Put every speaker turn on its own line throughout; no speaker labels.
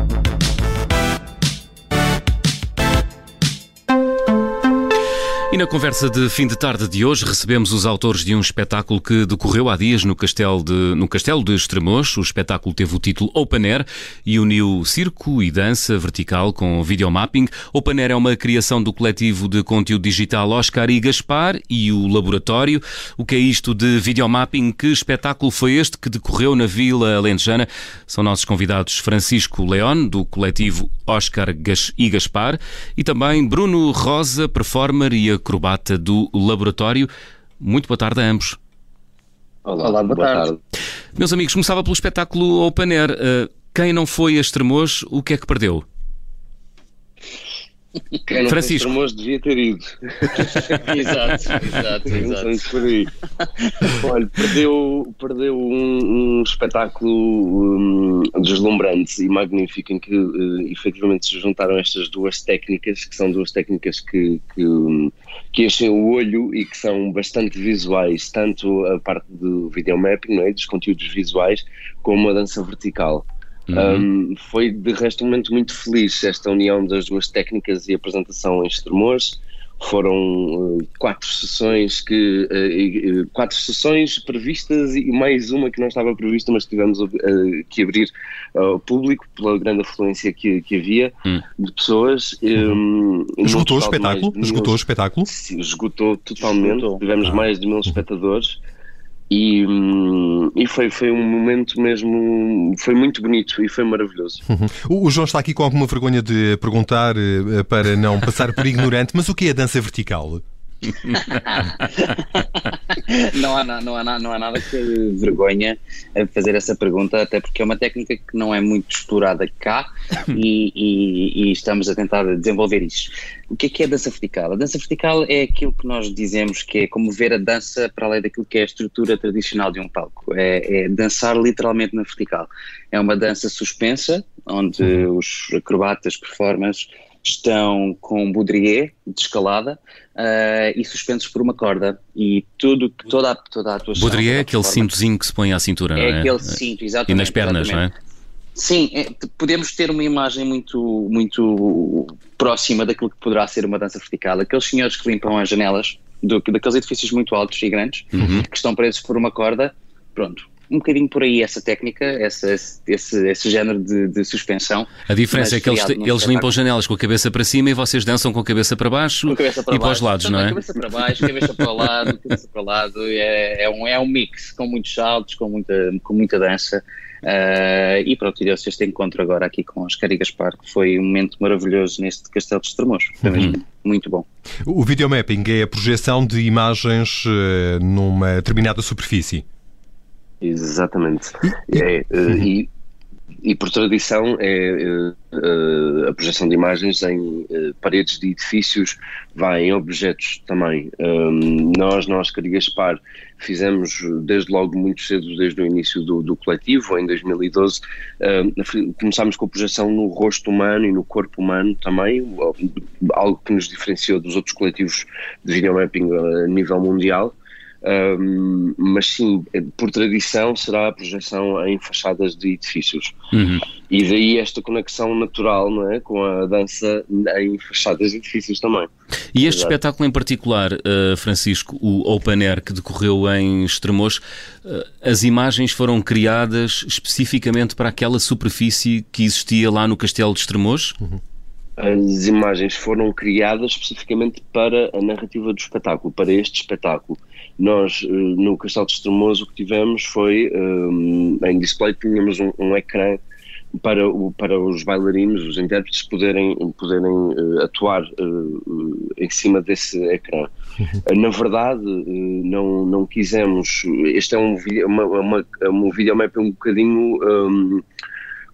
E na conversa de fim de tarde de hoje recebemos os autores de um espetáculo que decorreu há dias no Castelo de, no Castelo de Estremoz. O espetáculo teve o título Open Air e uniu circo e dança vertical com videomapping. Open Air é uma criação do coletivo de conteúdo digital Oscar e Gaspar e o Laboratório. O que é isto de videomapping? Que espetáculo foi este que decorreu na Vila Alentejana? São nossos convidados Francisco León, do coletivo Oscar e Gaspar, e também Bruno Rosa, performer e acrobata do laboratório. Muito boa tarde a ambos.
Olá, Olá boa, boa tarde. tarde.
Meus amigos, começava pelo espetáculo Open Air. Uh, quem não foi a Estremoz, o que é que perdeu?
Quem não Francisco. Foi devia ter ido.
exato, exato, exato.
Por aí. Olha, perdeu, perdeu um, um espetáculo um, deslumbrante e magnífico em que uh, efetivamente se juntaram estas duas técnicas, que são duas técnicas que, que, um, que enchem o olho e que são bastante visuais, tanto a parte do videomapping, não é, dos conteúdos visuais, como a dança vertical. Uhum. Um, foi de resto um momento muito feliz esta união das duas técnicas e apresentação em Extremores. Foram uh, quatro sessões que uh, uh, quatro sessões previstas e mais uma que não estava prevista, mas tivemos que abrir ao público pela grande afluência que, que havia uhum. de pessoas.
Um, esgotou o espetáculo? esgotou o espetáculo?
Sim, esgotou totalmente. Esgotou. Tivemos ah. mais de mil espectadores. E, hum, e foi, foi um momento mesmo, foi muito bonito e foi maravilhoso.
Uhum. O João está aqui com alguma vergonha de perguntar eh, para não passar por ignorante, mas o que é a dança vertical?
Não, há, não, há, não há nada que vergonha a fazer essa pergunta, até porque é uma técnica que não é muito explorada cá e, e, e, estamos a tentar desenvolver isso. O que é que é a dança vertical? A dança vertical é aquilo que nós dizemos que é como ver a dança para além daquilo que é a estrutura tradicional de um palco. É, é dançar literalmente na vertical. É uma dança suspensa, onde uhum. os acrobatas, performers, estão com baudrier de escalada uh, e suspensos por uma corda e tudo toda a, toda a atuação
baudrier é aquele cintozinho que se põe à cintura
é,
é
aquele cinto exatamente
e nas pernas
exatamente.
não é
Sim, é, podemos ter uma imagem muito, muito próxima daquilo que poderá ser uma dança vertical. Aqueles senhores que limpam as janelas do, daqueles edifícios muito altos e grandes, uhum. que estão presos por uma corda, pronto, um bocadinho por aí essa técnica, essa, esse, esse género de, de suspensão.
A diferença é que eles, eles limpam janelas com a cabeça para cima e vocês dançam com a cabeça para baixo cabeça para e baixo, para os lados, não é?
Cabeça para baixo, cabeça para o lado, cabeça para o lado, é, é, um, é um mix com muitos saltos, com muita, com muita dança. Uh, e pronto, e este encontro agora aqui com Oscar e Gaspar, que foi um momento maravilhoso neste Castelo de Estremoz. Foi mesmo uhum. muito bom.
O videomapping é a projeção de imagens uh, numa determinada superfície.
Exatamente. É, uh, e, e por tradição é uh, a projeção de imagens em uh, paredes de edifícios, vai em objetos também. Um, nós, nós, Carigaspar, fizemos desde logo muito cedo, desde o início do, do coletivo, em 2012, uh, começámos com a projeção no rosto humano e no corpo humano também, algo que nos diferenciou dos outros coletivos de videomapping a nível mundial. Um, mas sim, por tradição será a projeção em fachadas de edifícios. Uhum. E daí esta conexão natural não é? com a dança em fachadas de edifícios também.
E este Exato. espetáculo em particular, uh, Francisco, o Open Air que decorreu em Estremoz, uh, as imagens foram criadas especificamente para aquela superfície que existia lá no Castelo de Estremoz? Uhum.
As imagens foram criadas especificamente para a narrativa do espetáculo, para este espetáculo. Nós, eh, no Castelo de Estremoso, o que tivemos foi, um, em display, tínhamos um, um ecrã para, o, para os bailarinos, os intérpretes, poderem, poderem uh, atuar uh, em cima desse ecrã. Uhum. Na verdade, uh, não, não quisemos. Este é um, uma, uma, um videomap um bocadinho. Um,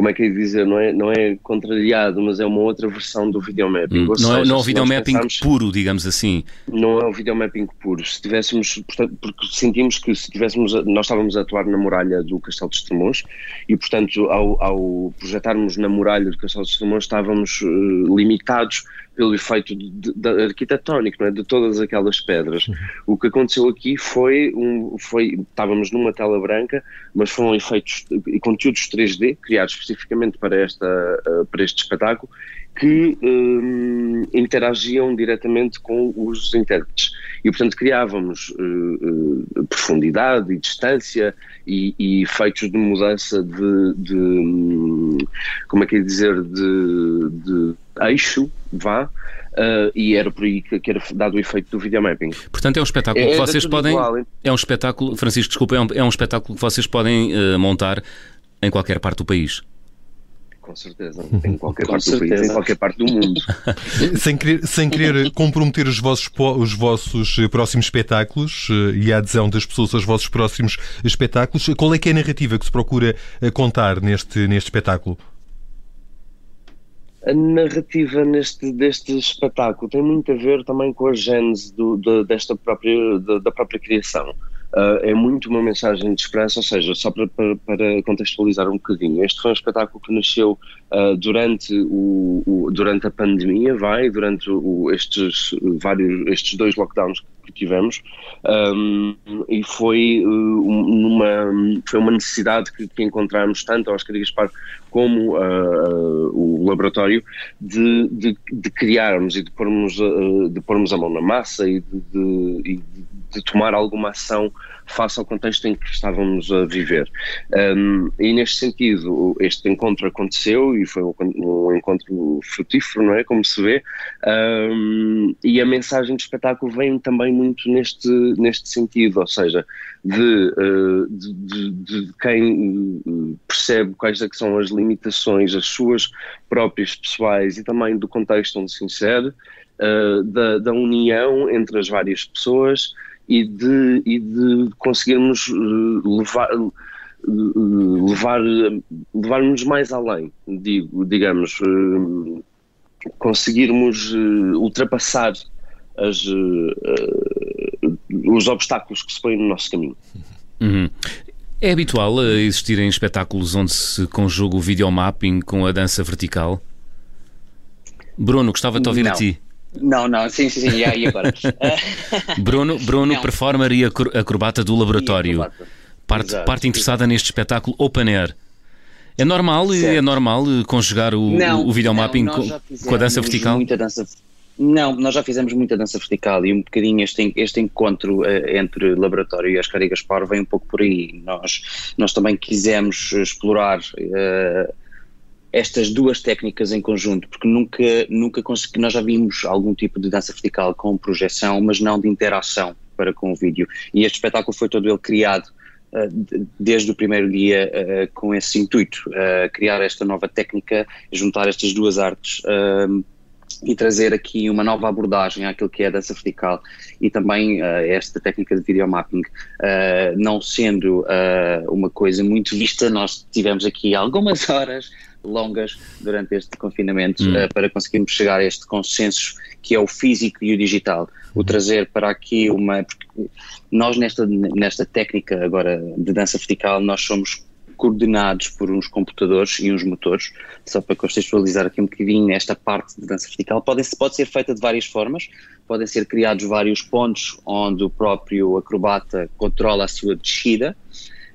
como é que é dizer, não é, não é contrariado, mas é uma outra versão do videomapping.
Hum, não, é, não é um videomapping puro, digamos assim.
Não é um videomapping puro. Se tivéssemos, portanto, porque sentimos que se tivéssemos, nós estávamos a atuar na muralha do Castelo de Estremoz e, portanto, ao, ao projetarmos na muralha do Castelo de Estremoz estávamos uh, limitados pelo efeito de, de, arquitetónico, é? de todas aquelas pedras. O que aconteceu aqui foi, um, foi, estávamos numa tela branca, mas foram efeitos e conteúdos 3D criados especificamente para, esta, uh, para este espetáculo que um, interagiam diretamente com os intérpretes. E, portanto, criávamos uh, uh, profundidade e distância e, e efeitos de mudança de, de, hum, como é que é dizer, de, de eixo, vá, uh, e era por aí que, era dado o efeito do videomapping.
Portanto, é um espetáculo é, que vocês podem. Igual, é um espetáculo, Francisco, desculpa, é um, é um espetáculo que vocês podem montar em qualquer parte do país.
Com certeza, em qualquer parte certeza. do país, em qualquer parte do mundo.
sem, querer, sem querer comprometer os vossos, os vossos eh, próximos espetáculos e a adesão das pessoas aos vossos próximos espetáculos, qual é que é a narrativa que se procura contar neste, neste espetáculo?
a narrativa neste, deste espetáculo tem muito a ver também com a gênese do, de, desta própria, da própria criação. Uh, é muito uma mensagem de esperança, ou seja, só para, para, para contextualizar um bocadinho, este foi um espetáculo que nasceu uh, durante, o, o, durante a pandemia, vai, durante o, estes, vários, estes dois lockdowns que tivemos, um, e foi, uh, numa, foi uma necessidade que, que encontramos tanto aos Gaspar como o laboratório de, de, de, criarmos e de pormos, de pormos a mão na massa e de, de de tomar alguma ação face ao contexto em que estávamos a viver. Um, e neste sentido, este encontro aconteceu e foi um, encontro frutífero, não é? Como se vê, um, e a mensagem do espetáculo vem também muito neste, neste sentido, ou seja, de, uh, de, de, de, quem percebe quais é que são as limitações, as suas próprias pessoais e também do contexto onde se insere, uh, da, da união entre as várias pessoas e de, e de conseguirmos eh, levar eh, levar levar-nos mais além digo digamos eh, conseguirmos ultrapassar as, os obstáculos que se põem no nosso caminho
uhum. É habitual existirem espetáculos onde se conjuga o videomapping com a dança vertical? Bruno, gostava de ouvir
Não.
a ti.
Não, não, sim, sim, sim, e agora?
Bruno, Bruno performer e acrobata do laboratório. Parte, parte interessada neste espetáculo Open Air. É normal, certo. é normal conjugar o, não, o videomapping não, com, com a dança vertical?
Muita dança, não, nós já fizemos muita dança vertical e um bocadinho este, este encontro uh, entre laboratório e as Gaspar vem um pouco por aí. Nós, nós também quisemos explorar uh, estas duas técnicas em conjunto, porque nunca, nunca consegui, nós já vimos algum tipo de dança vertical com projeção, mas não de interação para com o vídeo. E este espetáculo foi todo ele criado uh, desde o primeiro dia uh, com esse intuito, uh, criar esta nova técnica, juntar estas duas artes e trazer aqui uma nova abordagem àquilo que é a dança vertical e também uh, esta técnica de videomapping, uh, não sendo uh, uma coisa muito vista, nós tivemos aqui algumas horas longas durante este confinamento hum. para conseguirmos chegar a este consenso que é o físico e o digital, o trazer para aqui uma... nós nesta, nesta técnica agora de dança vertical, nós somos coordenados por uns computadores e uns motores, só para contextualizar aqui um bocadinho esta parte de dança vertical, pode, pode ser feita de várias formas, podem ser criados vários pontos onde o próprio acrobata controla a sua descida,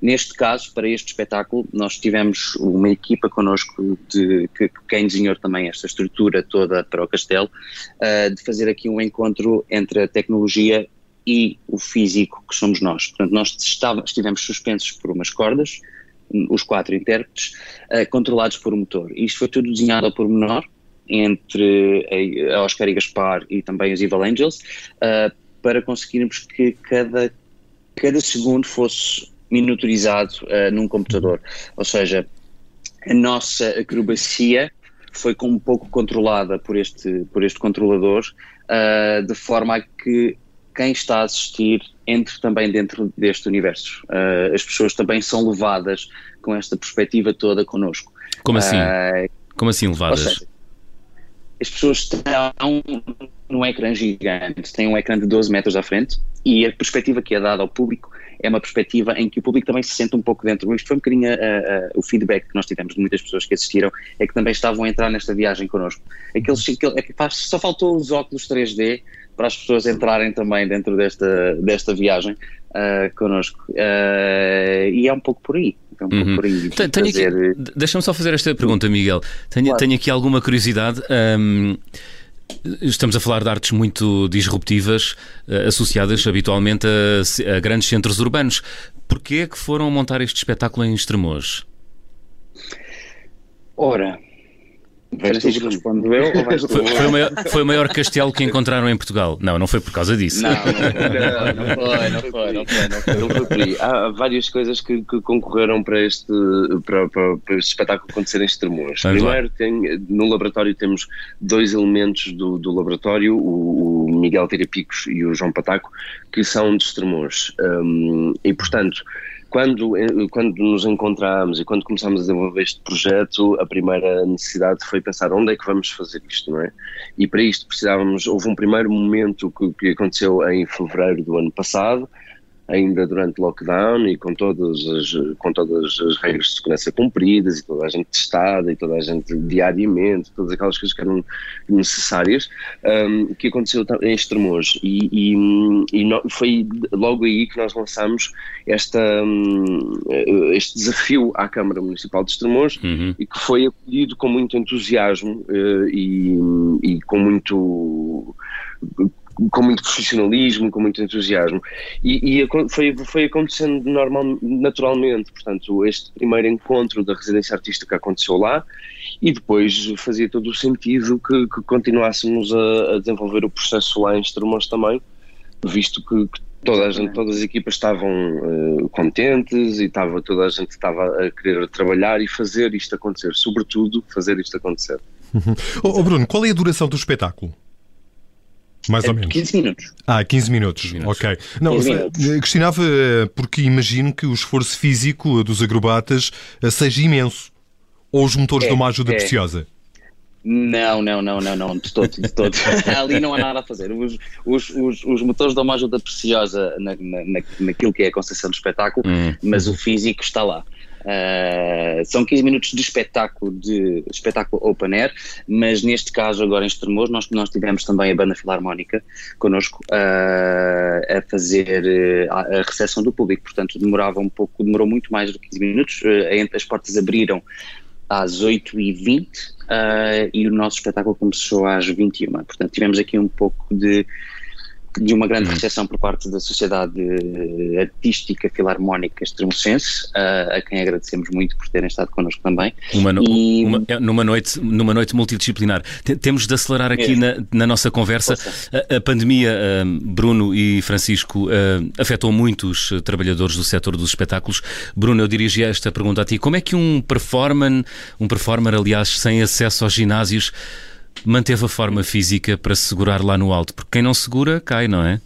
Neste caso, para este espetáculo, nós tivemos uma equipa connosco de, que, quem desenhou também esta estrutura toda para o castelo, uh, de fazer aqui um encontro entre a tecnologia e o físico que somos nós. Portanto, nós estivemos suspensos por umas cordas, os quatro intérpretes, uh, controlados por um motor. Isto foi tudo desenhado ao pormenor entre a Oscar e Gaspar e também os Evil Angels, uh, para conseguirmos que cada, cada segundo fosse miniaturizado uh, num computador. Ou seja, a nossa acrobacia foi um pouco controlada por este, por este controlador, de forma a que quem está a assistir entre também dentro deste universo. Uh, as pessoas também são levadas com esta perspectiva toda connosco.
Como assim? Uh, Como assim levadas? Seja,
as pessoas estão num ecrã gigante, têm um ecrã de 12 metros à frente e a perspectiva que é dada ao público é uma perspectiva em que o público também se sente um pouco dentro. Isto foi um bocadinho o feedback que nós tivemos de muitas pessoas que assistiram, é que também estavam a entrar nesta viagem connosco. Aqueles, aquele, é só faltou os óculos 3D para as pessoas entrarem também dentro desta, desta viagem uh, connosco. Uh, e é um pouco por aí. É um uhum. pouco por aí
tenho fazer... Deixa-me só fazer esta pergunta, Miguel. Tenho, claro. tenho aqui alguma curiosidade. Um, Estamos a falar de artes muito disruptivas, associadas habitualmente a, a, grandes centros urbanos. Porquê é que foram montar este espetáculo em Estremoz?
Ora,
Francisco respondo eu ou vais foi, foi, o maior, foi o maior castelo que encontraram em Portugal. Não, não foi por causa disso.
Não, não, não, foi, não foi, não foi, não foi. Não foi
por aí. Há várias coisas que, que concorreram para este, para, para, para este espetáculo acontecer em Estremoz. Primeiro, tem, no laboratório temos dois elementos do, do laboratório, o, o Miguel Tirapicos e o João Pataco, que são de Estremoz. Um, e, portanto, quando, eh, quando nos encontramos e quando começámos a desenvolver este projeto, a primeira necessidade foi pensar onde é que vamos fazer isto, não é? E para isto precisávamos, houve um primeiro momento que, que aconteceu em fevereiro do ano passado, ainda durante lockdown e com todas as, com todas as regras de segurança cumpridas e toda a gente testada e toda a gente diariamente, todas aquelas coisas que eram necessárias, um, que aconteceu em Estremoz e, e, e no, foi logo aí que nós lançamos esta, um, este desafio à Câmara Municipal de Estremoz uhum. e que foi acolhido com muito entusiasmo uh, e, e com muito com muito profissionalismo, com muito entusiasmo. E, e foi, foi acontecendo normal, naturalmente, portanto, este primeiro encontro da residência artística aconteceu lá e depois fazia todo o sentido que, que continuássemos a, a, desenvolver o processo lá em Estremoz também, visto que, que toda a gente, todas as equipas estavam uh, contentes e estava, toda a gente estava a querer trabalhar e fazer isto acontecer, sobretudo fazer isto acontecer.
oh, Bruno, qual é a duração do espetáculo? Mais é ou menos.
15 minutos.
Ah, 15 minutos. 15 minutos. Ok. Não, 15 minutos. Eh, questionava eh, porque imagino que o esforço físico dos acrobatas eh, seja imenso. Ou os motores é, dão uma ajuda é. preciosa?
Não, não, não, não, não, de todo, de todo. Ali não há nada a fazer. Os, os, os, os motores dão uma ajuda preciosa na, na, naquilo que é a concessão do espetáculo, hum. mas o físico está lá. Uh, são 15 minutos de espetáculo, de espetáculo open air, mas neste caso, agora em Estremoz, nós, nós tivemos também a banda filarmónica connosco uh, a fazer a, a recepção do público, portanto demorava um pouco, demorou muito mais do que 15 minutos, uh, as portas abriram às 8h20 e o nosso espetáculo começou às 21 portanto tivemos aqui um pouco de de uma grande uhum. recepção por parte da Sociedade Artística Filarmónica Extremocense, a, a quem agradecemos muito por terem estado connosco também.
Uma, no, e... uma, é, numa, noite, numa noite multidisciplinar. Temos de acelerar aqui é. na, na, nossa conversa. A, a, pandemia, Bruno e Francisco, afetou muitos trabalhadores do setor dos espetáculos. Bruno, eu dirigi esta pergunta a ti. Como é que um performer, um performer, aliás, sem acesso aos ginásios, manteve a forma física para se segurar lá no alto? Porque quem não segura, cai, não é?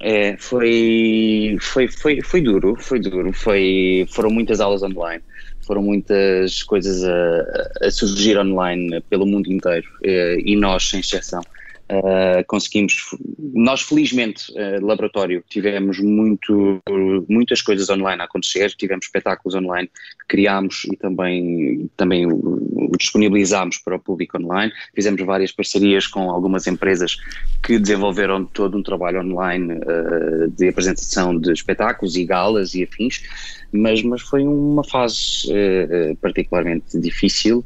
É, foi, foi, foi, foi duro, foi duro, foi, foram muitas aulas online, foram muitas coisas a, a surgir online pelo mundo inteiro eh, e nós, sem exceção. Uh, conseguimos, nós felizmente, uh, laboratório, tivemos muito, muitas coisas online a acontecer, tivemos espetáculos online que criámos e também, também disponibilizámos para o público online, fizemos várias parcerias com algumas empresas que desenvolveram todo um trabalho online uh, de apresentação de espetáculos e galas e afins, mas, mas foi uma fase particularmente difícil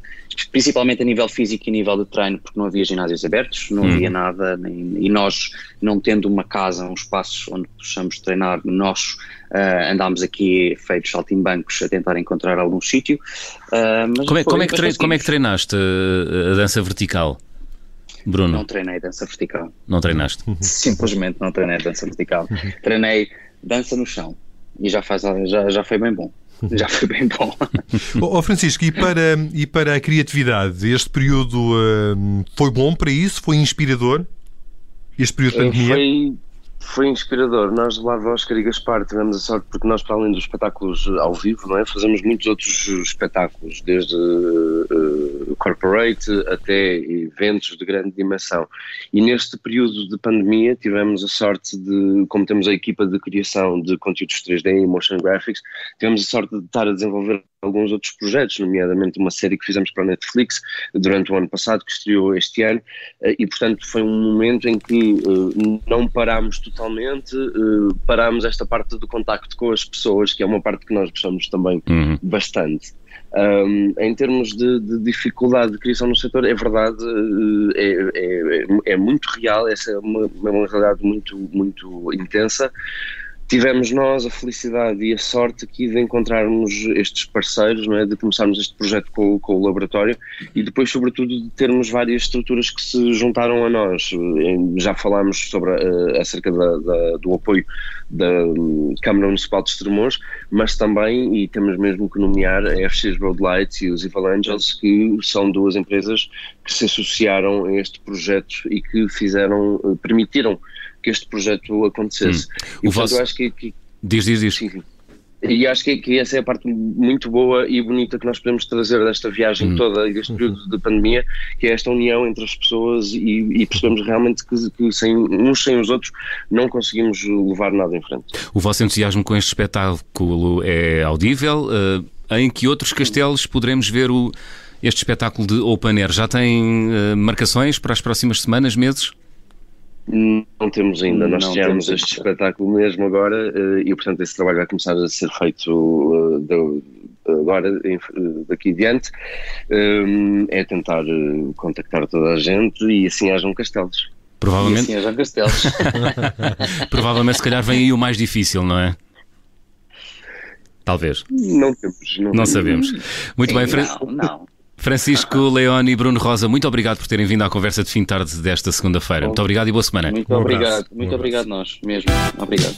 principalmente a nível físico e a nível de treino, porque não havia ginásios abertos, não hum. havia nada, nem, e nós, não tendo uma casa, um espaço onde possamos treinar, nós uh, andámos aqui feitos saltimbancos a tentar encontrar algum sítio.
Uh, como, é, como, é que como é que treinaste a dança vertical? Bruno?
Não treinei dança vertical.
Não treinaste?
Simplesmente não treinei dança vertical. treinei dança no chão e já, faz, já, já foi bem bom. já foi bem bom.
oh, Francisco, e para, e para a criatividade, este período uh, foi bom para isso? Foi inspirador? Este período de pandemia?
Foi, foi inspirador. Nós lá de Oscar e Gaspar tivemos a sorte porque nós, para além dos espetáculos ao vivo, não é? fazemos muitos outros espetáculos, desde uh, corporate até eventos de grande dimensão. E neste período de pandemia tivemos a sorte de, como temos a equipa de criação de conteúdos 3D e motion graphics, tivemos a sorte de estar a desenvolver alguns outros projetos, nomeadamente uma série que fizemos para a Netflix durante o ano passado, que estreou este ano, eh, e portanto foi um momento em que uh, não parámos totalmente, uh, parámos esta parte do contacto com as pessoas, que é uma parte que nós gostamos também uhum. bastante. Um, em termos de, de, dificuldade de criação no setor, é verdade, é, é, é muito real, essa é uma, uma realidade muito, muito intensa. Tivemos nós a felicidade e a sorte aqui de encontrarmos estes parceiros, não é? de começarmos este projeto com, com, o laboratório e depois, sobretudo, de termos várias estruturas que se juntaram a nós. Já falámos sobre uh, acerca da, da, do apoio da um, Câmara Municipal de Estremoz, mas também, e temos mesmo que nomear a FX Road Lights e os Evil Angels, que são duas empresas que se associaram a este projeto e que fizeram, uh, permitiram que este projeto acontecesse. Hum. E, portanto, vosso... acho que, que...
Diz, diz, diz. Sim,
e acho que, que, essa é a parte muito boa e bonita que nós podemos trazer desta viagem hum. toda e deste uhum. período de pandemia, que é esta união entre as pessoas e, e percebemos realmente que, que, sem, uns sem os outros não conseguimos levar nada em frente.
O vosso entusiasmo com este espetáculo é audível. Uh, em que outros castelos poderemos ver o, este espetáculo de Open Air? Já tem uh, marcações para as próximas semanas, meses?
Não temos ainda, nós tivemos este espetáculo mesmo agora eh, e, portanto, esse trabalho vai começar a ser feito eh, agora, daqui adiante. Eh, é tentar contactar toda a gente e assim hajam castelos.
Provavelmente.
E assim hajam castelos.
Provavelmente, se calhar, vem aí o mais difícil, não é? Talvez.
Não temos.
Não, não temos. sabemos. Muito Sim, bem, Fran...
Não, não.
Francisco, Leone e Bruno Rosa, muito obrigado por terem vindo à conversa de fim de tarde desta segunda-feira. Muito obrigado e boa semana.
Muito um obrigado, muito um obrigado nós mesmo. Obrigado.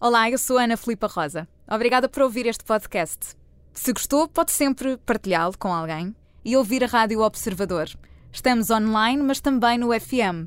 Olá, eu sou Ana Filipa Rosa. Obrigada por ouvir este podcast. Se gostou, pode sempre partilhá-lo com alguém e ouvir a Rádio Observador. Estamos online, mas também no FM